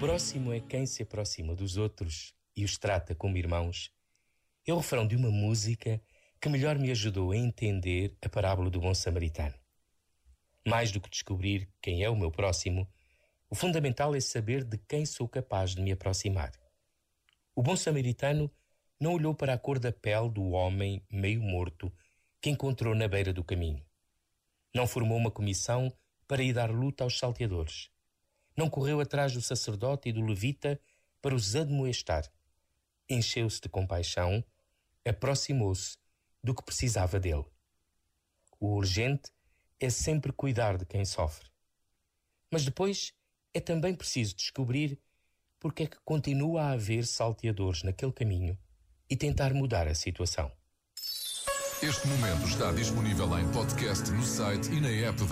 Próximo é quem se aproxima dos outros e os trata como irmãos. É o refrão de uma música que melhor me ajudou a entender a parábola do bom samaritano. Mais do que descobrir quem é o meu próximo, o fundamental é saber de quem sou capaz de me aproximar. O bom samaritano não olhou para a cor da pele do homem meio morto que encontrou na beira do caminho. Não formou uma comissão para ir dar luta aos salteadores. Não correu atrás do sacerdote e do levita para os admoestar. Encheu-se de compaixão, aproximou-se do que precisava dele. O urgente é sempre cuidar de quem sofre. Mas depois é também preciso descobrir porque é que continua a haver salteadores naquele caminho e tentar mudar a situação. Este momento está disponível em podcast no site e na app